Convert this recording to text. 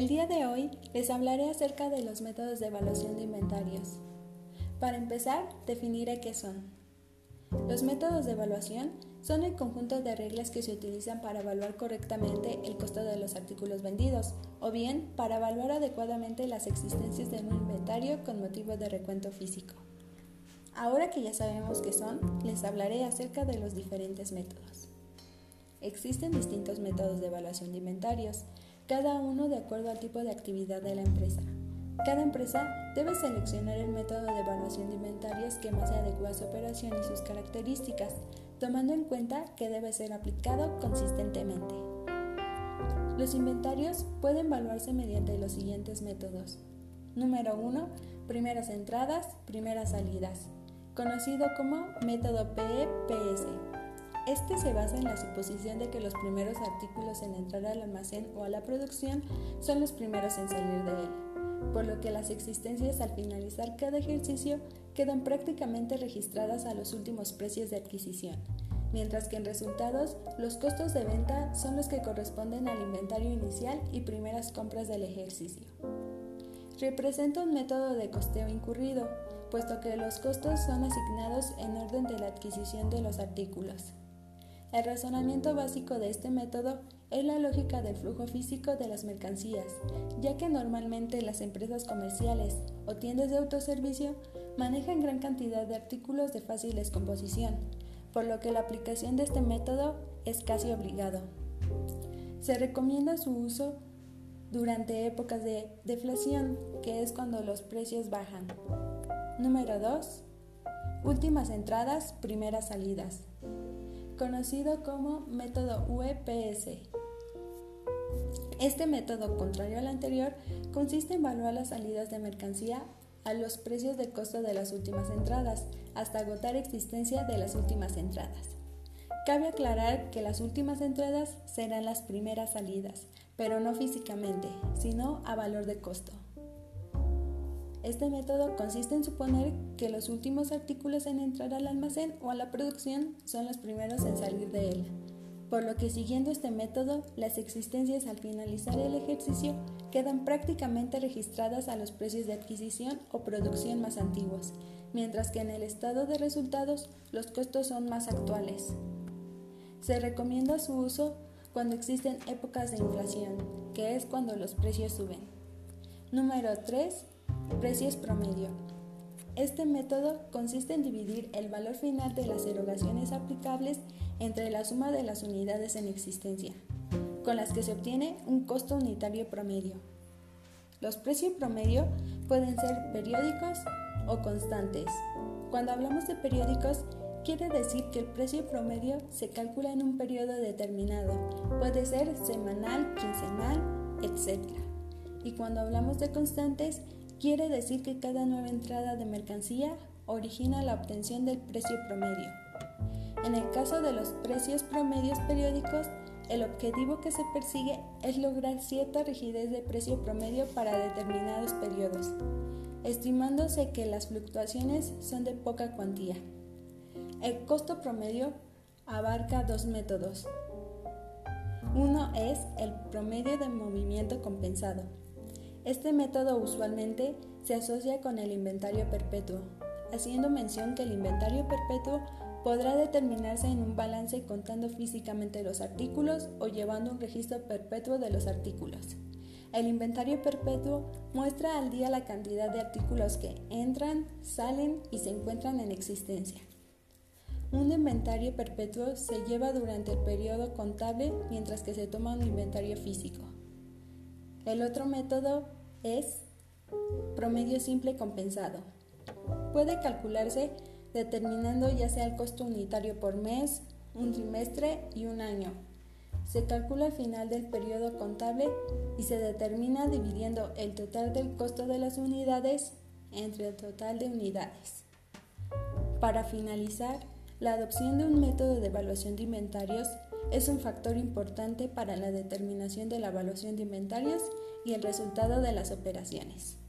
El día de hoy les hablaré acerca de los métodos de evaluación de inventarios. Para empezar, definiré qué son. Los métodos de evaluación son el conjunto de reglas que se utilizan para evaluar correctamente el costo de los artículos vendidos o bien para evaluar adecuadamente las existencias de un inventario con motivo de recuento físico. Ahora que ya sabemos qué son, les hablaré acerca de los diferentes métodos. Existen distintos métodos de evaluación de inventarios, cada uno de acuerdo al tipo de actividad de la empresa. Cada empresa debe seleccionar el método de evaluación de inventarios que más se adecua a su operación y sus características, tomando en cuenta que debe ser aplicado consistentemente. Los inventarios pueden evaluarse mediante los siguientes métodos. Número 1. Primeras entradas, primeras salidas, conocido como método PEPS. Este se basa en la suposición de que los primeros artículos en entrar al almacén o a la producción son los primeros en salir de él por lo que las existencias al finalizar cada ejercicio quedan prácticamente registradas a los últimos precios de adquisición, mientras que en resultados los costos de venta son los que corresponden al inventario inicial y primeras compras del ejercicio. Representa un método de costeo incurrido, puesto que los costos son asignados en orden de la adquisición de los artículos. El razonamiento básico de este método es la lógica del flujo físico de las mercancías, ya que normalmente las empresas comerciales o tiendas de autoservicio manejan gran cantidad de artículos de fácil descomposición, por lo que la aplicación de este método es casi obligado. Se recomienda su uso durante épocas de deflación, que es cuando los precios bajan. Número 2. Últimas entradas, primeras salidas conocido como método UEPS. Este método, contrario al anterior, consiste en evaluar las salidas de mercancía a los precios de costo de las últimas entradas, hasta agotar existencia de las últimas entradas. Cabe aclarar que las últimas entradas serán las primeras salidas, pero no físicamente, sino a valor de costo. Este método consiste en suponer que los últimos artículos en entrar al almacén o a la producción son los primeros en salir de él, por lo que siguiendo este método, las existencias al finalizar el ejercicio quedan prácticamente registradas a los precios de adquisición o producción más antiguos, mientras que en el estado de resultados los costos son más actuales. Se recomienda su uso cuando existen épocas de inflación, que es cuando los precios suben. Número 3. Precios promedio. Este método consiste en dividir el valor final de las erogaciones aplicables entre la suma de las unidades en existencia, con las que se obtiene un costo unitario promedio. Los precios promedio pueden ser periódicos o constantes. Cuando hablamos de periódicos, quiere decir que el precio promedio se calcula en un periodo determinado, puede ser semanal, quincenal, etc. Y cuando hablamos de constantes, Quiere decir que cada nueva entrada de mercancía origina la obtención del precio promedio. En el caso de los precios promedios periódicos, el objetivo que se persigue es lograr cierta rigidez de precio promedio para determinados periodos, estimándose que las fluctuaciones son de poca cuantía. El costo promedio abarca dos métodos. Uno es el promedio de movimiento compensado, este método usualmente se asocia con el inventario perpetuo, haciendo mención que el inventario perpetuo podrá determinarse en un balance contando físicamente los artículos o llevando un registro perpetuo de los artículos. El inventario perpetuo muestra al día la cantidad de artículos que entran, salen y se encuentran en existencia. Un inventario perpetuo se lleva durante el periodo contable mientras que se toma un inventario físico. El otro método es promedio simple compensado. Puede calcularse determinando ya sea el costo unitario por mes, un trimestre y un año. Se calcula al final del periodo contable y se determina dividiendo el total del costo de las unidades entre el total de unidades. Para finalizar, la adopción de un método de evaluación de inventarios es un factor importante para la determinación de la evaluación de inventarios y el resultado de las operaciones.